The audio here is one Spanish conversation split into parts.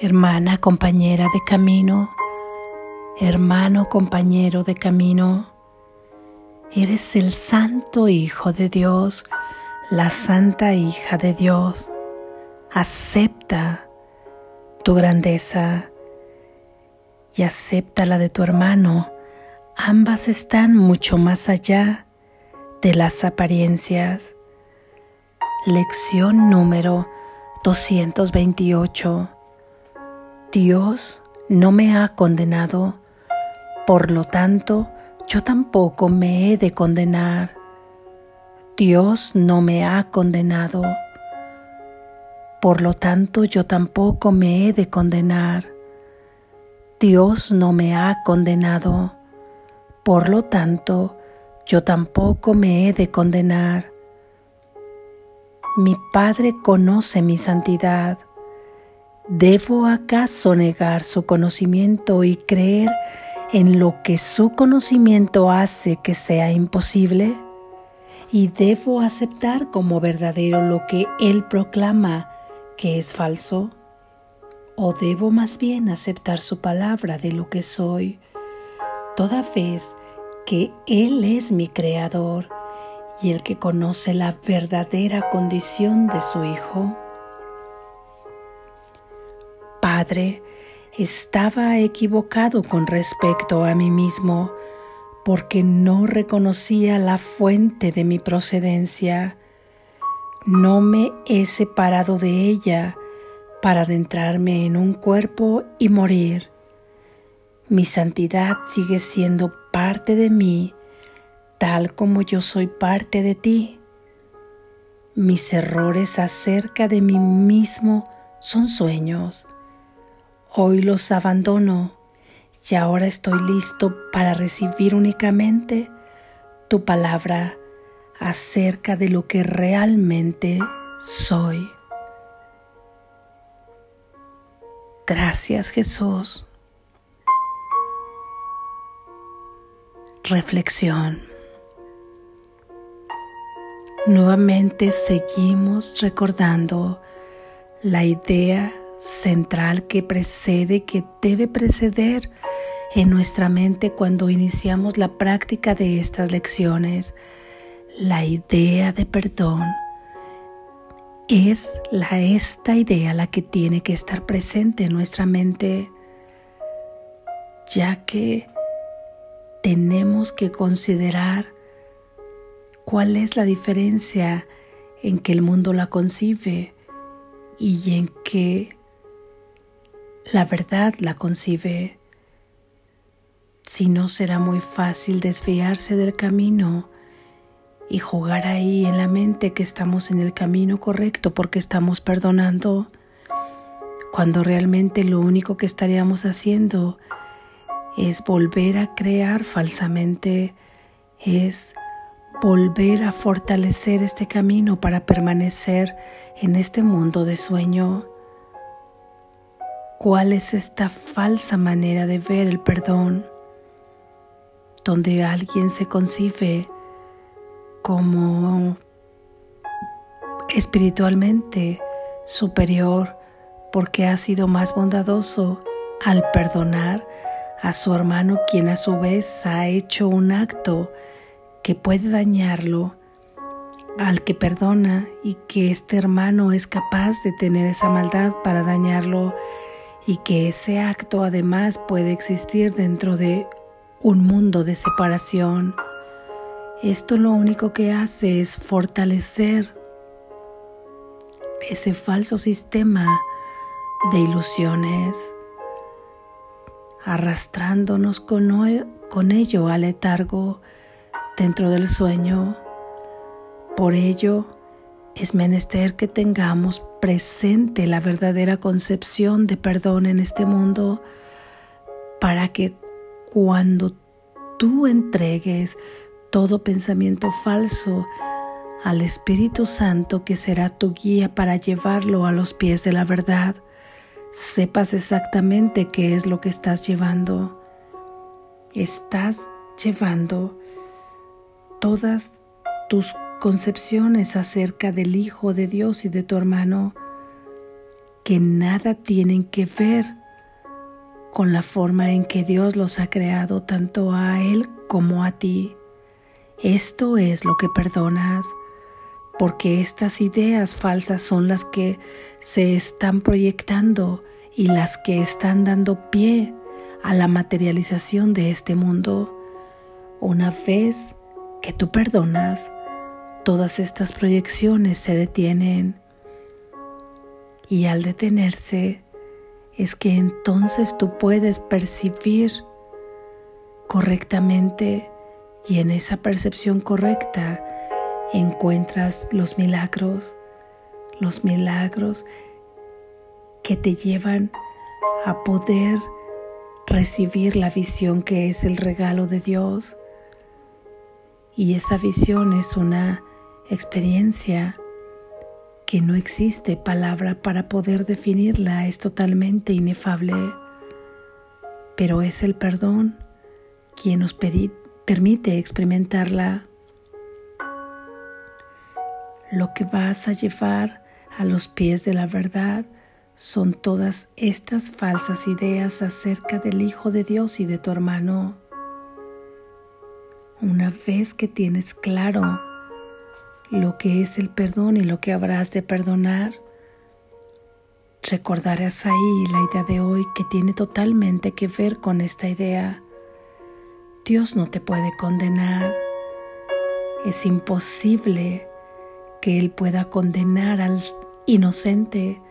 hermana compañera de camino, hermano compañero de camino. Eres el santo Hijo de Dios, la santa hija de Dios. Acepta tu grandeza y acepta la de tu hermano. Ambas están mucho más allá de las apariencias. Lección número 228. Dios no me ha condenado, por lo tanto, yo tampoco me he de condenar. Dios no me ha condenado, por lo tanto yo tampoco me he de condenar. Dios no me ha condenado, por lo tanto yo tampoco me he de condenar. Mi Padre conoce mi santidad ¿Debo acaso negar su conocimiento y creer en lo que su conocimiento hace que sea imposible? ¿Y debo aceptar como verdadero lo que Él proclama que es falso? ¿O debo más bien aceptar su palabra de lo que soy, toda vez que Él es mi creador y el que conoce la verdadera condición de su Hijo? Estaba equivocado con respecto a mí mismo porque no reconocía la fuente de mi procedencia. No me he separado de ella para adentrarme en un cuerpo y morir. Mi santidad sigue siendo parte de mí, tal como yo soy parte de ti. Mis errores acerca de mí mismo son sueños Hoy los abandono y ahora estoy listo para recibir únicamente tu palabra acerca de lo que realmente soy. Gracias Jesús. Reflexión. Nuevamente seguimos recordando la idea central que precede, que debe preceder en nuestra mente cuando iniciamos la práctica de estas lecciones. La idea de perdón es la, esta idea la que tiene que estar presente en nuestra mente, ya que tenemos que considerar cuál es la diferencia en que el mundo la concibe y en que la verdad la concibe. Si no será muy fácil desviarse del camino y jugar ahí en la mente que estamos en el camino correcto porque estamos perdonando, cuando realmente lo único que estaríamos haciendo es volver a crear falsamente, es volver a fortalecer este camino para permanecer en este mundo de sueño cuál es esta falsa manera de ver el perdón, donde alguien se concibe como espiritualmente superior porque ha sido más bondadoso al perdonar a su hermano quien a su vez ha hecho un acto que puede dañarlo al que perdona y que este hermano es capaz de tener esa maldad para dañarlo y que ese acto además puede existir dentro de un mundo de separación. Esto lo único que hace es fortalecer ese falso sistema de ilusiones, arrastrándonos con, ello al letargo dentro del sueño. Por ello, es menester que tengamos presente la verdadera concepción de perdón en este mundo para que cuando tú entregues todo pensamiento falso al Espíritu Santo que será tu guía para llevarlo a los pies de la verdad, sepas exactamente qué es lo que estás llevando. Estás llevando todas tus concepciones acerca del Hijo de Dios y de tu hermano que nada tienen que ver con la forma en que Dios los ha creado tanto a Él como a ti. Esto es lo que perdonas, porque estas ideas falsas son las que se están proyectando y las que están dando pie a la materialización de este mundo. Una vez que tú perdonas, todas estas proyecciones se detienen y al detenerse es que entonces tú puedes percibir correctamente y en esa percepción correcta encuentras los milagros, los milagros que te llevan a poder recibir la visión que es el regalo de Dios. Y esa visión es una experiencia que no existe palabra para poder definirla, es totalmente inefable, pero es el perdón quien nos permite experimentarla. Lo que vas a llevar a los pies de la verdad son todas estas falsas ideas acerca del Hijo de Dios y de tu hermano. Una vez que tienes claro lo que es el perdón y lo que habrás de perdonar, recordarás ahí la idea de hoy que tiene totalmente que ver con esta idea. Dios no te puede condenar. Es imposible que Él pueda condenar al inocente,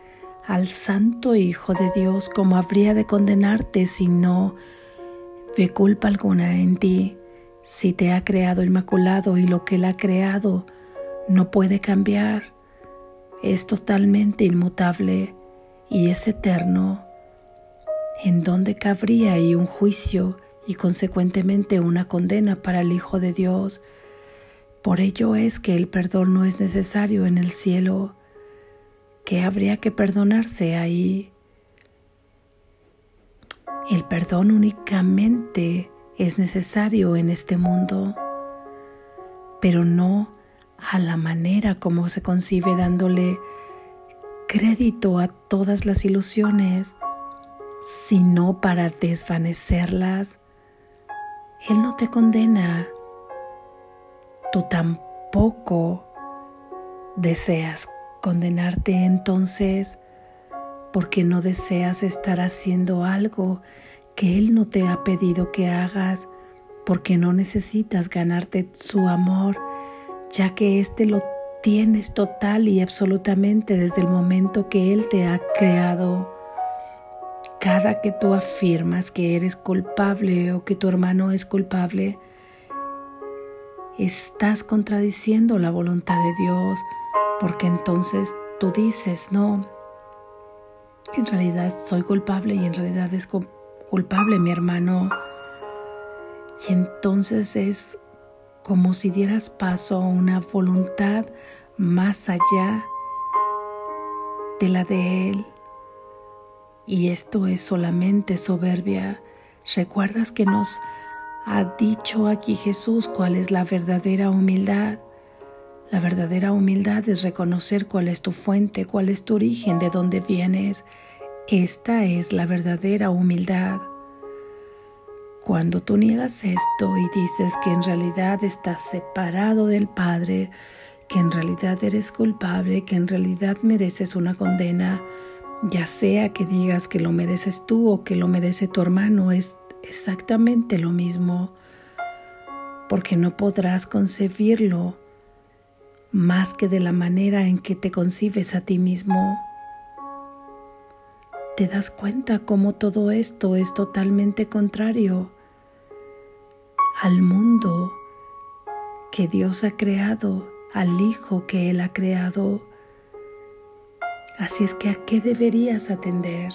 al santo Hijo de Dios, como habría de condenarte si no ve culpa alguna en ti, si te ha creado inmaculado y lo que Él ha creado no puede cambiar, es totalmente inmutable y es eterno, en donde cabría ahí un juicio y consecuentemente una condena para el Hijo de Dios. Por ello es que el perdón no es necesario en el cielo, que habría que perdonarse ahí. El perdón únicamente es necesario en este mundo, pero no a la manera como se concibe dándole crédito a todas las ilusiones, sino para desvanecerlas. Él no te condena, tú tampoco deseas condenarte entonces porque no deseas estar haciendo algo que Él no te ha pedido que hagas, porque no necesitas ganarte su amor ya que éste lo tienes total y absolutamente desde el momento que Él te ha creado. Cada que tú afirmas que eres culpable o que tu hermano es culpable, estás contradiciendo la voluntad de Dios, porque entonces tú dices, no, en realidad soy culpable y en realidad es culpable mi hermano. Y entonces es como si dieras paso a una voluntad más allá de la de Él. Y esto es solamente soberbia. ¿Recuerdas que nos ha dicho aquí Jesús cuál es la verdadera humildad? La verdadera humildad es reconocer cuál es tu fuente, cuál es tu origen, de dónde vienes. Esta es la verdadera humildad. Cuando tú niegas esto y dices que en realidad estás separado del Padre, que en realidad eres culpable, que en realidad mereces una condena, ya sea que digas que lo mereces tú o que lo merece tu hermano, es exactamente lo mismo, porque no podrás concebirlo más que de la manera en que te concibes a ti mismo te das cuenta cómo todo esto es totalmente contrario al mundo que Dios ha creado, al Hijo que Él ha creado. Así es que a qué deberías atender?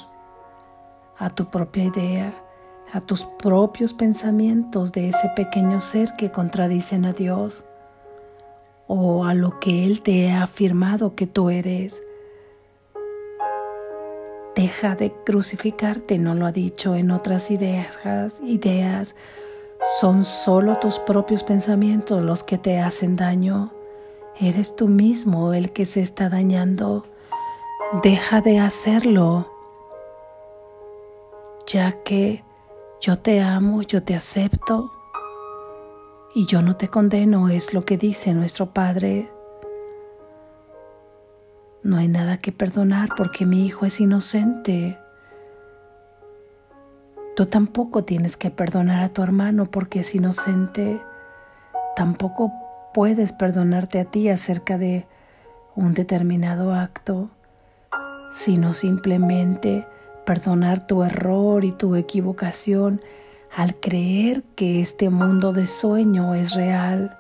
A tu propia idea, a tus propios pensamientos de ese pequeño ser que contradicen a Dios o a lo que Él te ha afirmado que tú eres. Deja de crucificarte, no lo ha dicho en otras ideas, ideas. Son solo tus propios pensamientos los que te hacen daño. Eres tú mismo el que se está dañando. deja de hacerlo, ya que yo te amo, yo te acepto y yo no te condeno, es lo que dice nuestro Padre. No hay nada que perdonar porque mi hijo es inocente. Tú tampoco tienes que perdonar a tu hermano porque es inocente. Tampoco puedes perdonarte a ti acerca de un determinado acto, sino simplemente perdonar tu error y tu equivocación al creer que este mundo de sueño es real.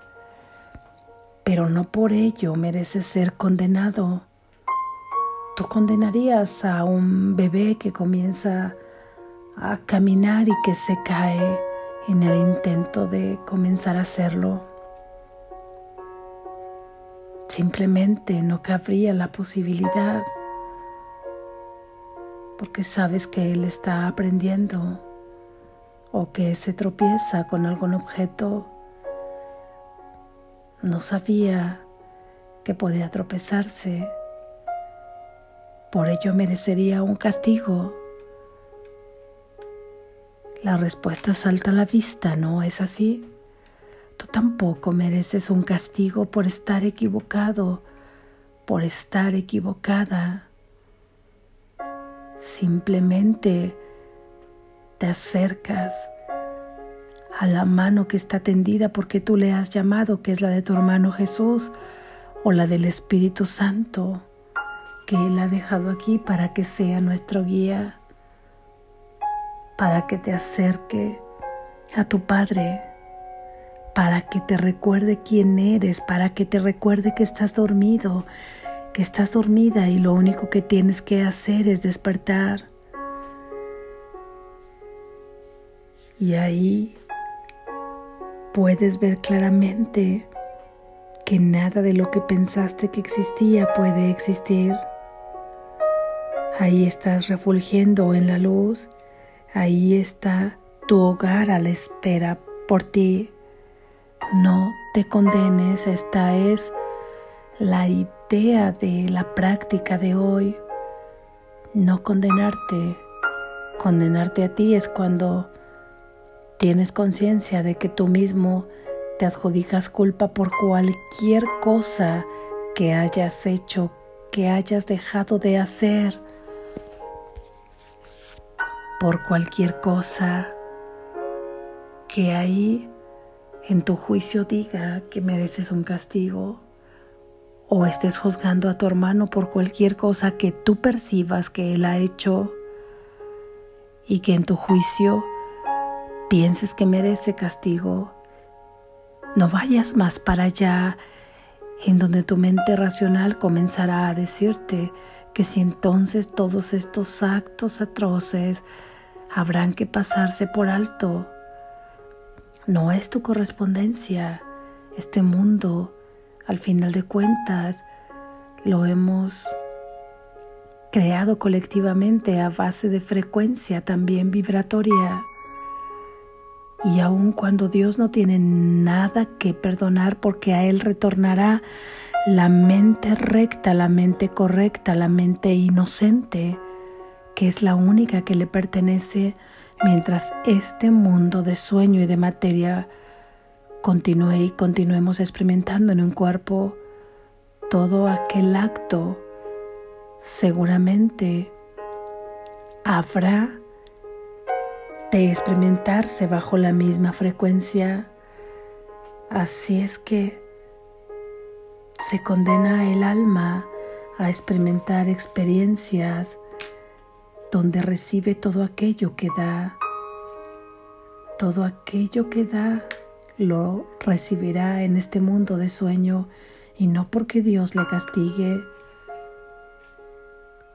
Pero no por ello mereces ser condenado. Tú condenarías a un bebé que comienza a caminar y que se cae en el intento de comenzar a hacerlo. Simplemente no cabría la posibilidad porque sabes que él está aprendiendo o que se tropieza con algún objeto. No sabía que podía tropezarse por ello merecería un castigo. La respuesta salta a la vista, ¿no es así? Tú tampoco mereces un castigo por estar equivocado, por estar equivocada. Simplemente te acercas a la mano que está tendida porque tú le has llamado, que es la de tu hermano Jesús o la del Espíritu Santo que Él ha dejado aquí para que sea nuestro guía, para que te acerque a tu Padre, para que te recuerde quién eres, para que te recuerde que estás dormido, que estás dormida y lo único que tienes que hacer es despertar. Y ahí puedes ver claramente que nada de lo que pensaste que existía puede existir. Ahí estás refulgiendo en la luz, ahí está tu hogar a la espera por ti. No te condenes, esta es la idea de la práctica de hoy. No condenarte. Condenarte a ti es cuando tienes conciencia de que tú mismo te adjudicas culpa por cualquier cosa que hayas hecho, que hayas dejado de hacer por cualquier cosa que ahí en tu juicio diga que mereces un castigo o estés juzgando a tu hermano por cualquier cosa que tú percibas que él ha hecho y que en tu juicio pienses que merece castigo, no vayas más para allá en donde tu mente racional comenzará a decirte que si entonces todos estos actos atroces habrán que pasarse por alto, no es tu correspondencia, este mundo, al final de cuentas, lo hemos creado colectivamente a base de frecuencia también vibratoria. Y aun cuando Dios no tiene nada que perdonar porque a Él retornará la mente recta, la mente correcta, la mente inocente, que es la única que le pertenece mientras este mundo de sueño y de materia continúe y continuemos experimentando en un cuerpo todo aquel acto, seguramente habrá de experimentarse bajo la misma frecuencia. Así es que se condena el alma a experimentar experiencias donde recibe todo aquello que da. Todo aquello que da lo recibirá en este mundo de sueño y no porque Dios le castigue.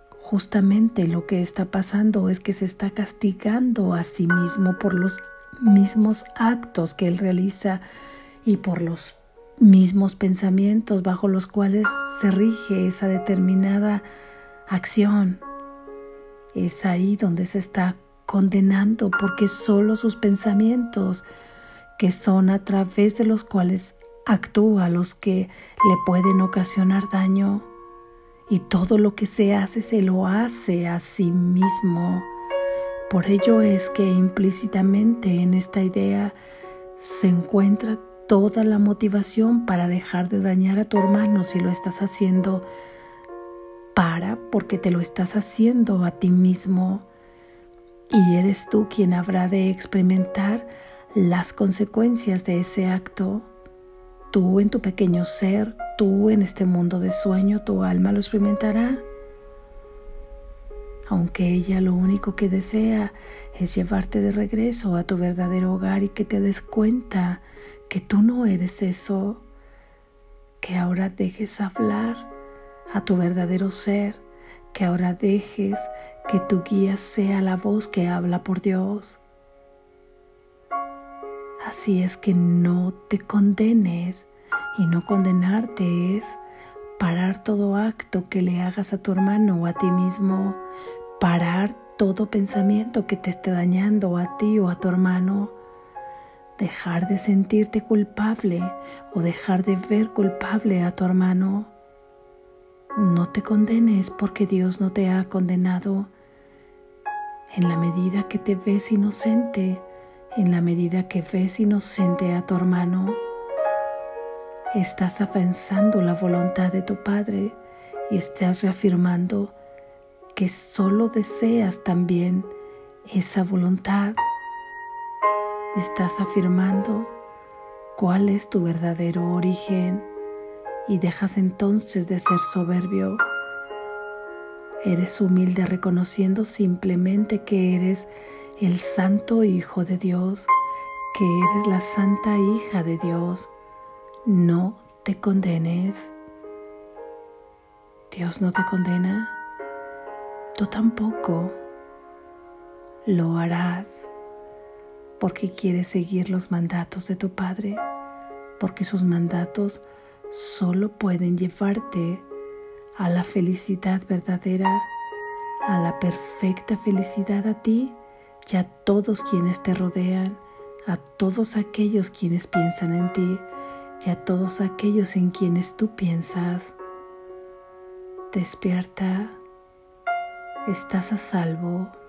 Justamente lo que está pasando es que se está castigando a sí mismo por los mismos actos que él realiza y por los mismos pensamientos bajo los cuales se rige esa determinada acción. Es ahí donde se está condenando porque solo sus pensamientos, que son a través de los cuales actúa los que le pueden ocasionar daño. y todo lo que se hace se lo hace a sí mismo. Por ello es que implícitamente en esta idea se encuentra toda la motivación para dejar de dañar a tu hermano si lo estás haciendo para porque te lo estás haciendo a ti mismo y eres tú quien habrá de experimentar las consecuencias de ese acto. Tú en tu pequeño ser, tú en este mundo de sueño, tu alma lo experimentará. Aunque ella lo único que desea es llevarte de regreso a tu verdadero hogar y que te des cuenta que tú no eres eso, que ahora dejes hablar a tu verdadero ser, que ahora dejes que tu guía sea la voz que habla por Dios. Así es que no te condenes y no condenarte es parar todo acto que le hagas a tu hermano o a ti mismo, parar todo pensamiento que te esté dañando a ti o a tu hermano, dejar de sentirte culpable o dejar de ver culpable a tu hermano. No te condenes porque Dios no te ha condenado. En la medida que te ves inocente, en la medida que ves inocente a tu hermano, estás avanzando la voluntad de tu Padre y estás reafirmando que solo deseas también esa voluntad. Estás afirmando cuál es tu verdadero origen y dejas entonces de ser soberbio. Eres humilde reconociendo simplemente que eres el santo Hijo de Dios, que eres la santa hija de Dios. No te condenes. Dios no te condena. Tú tampoco lo harás porque quieres seguir los mandatos de tu Padre, porque sus mandatos solo pueden llevarte a la felicidad verdadera, a la perfecta felicidad a ti y a todos quienes te rodean, a todos aquellos quienes piensan en ti y a todos aquellos en quienes tú piensas. Despierta, estás a salvo.